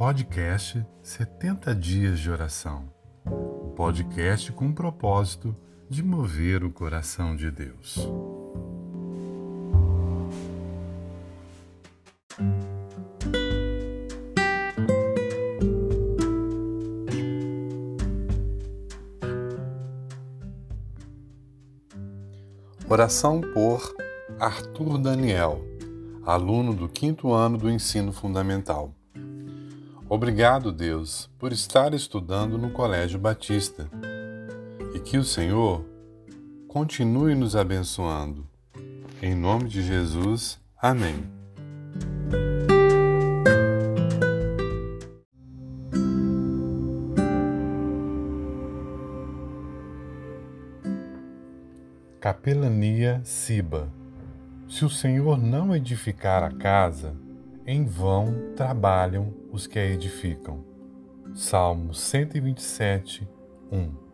podcast 70 Dias de Oração. O podcast com o propósito de mover o coração de Deus. Oração por Arthur Daniel, aluno do quinto ano do ensino fundamental. Obrigado, Deus, por estar estudando no Colégio Batista e que o Senhor continue nos abençoando. Em nome de Jesus, amém. Capelania Siba Se o Senhor não edificar a casa, em vão trabalham os que a edificam. Salmo 127, 1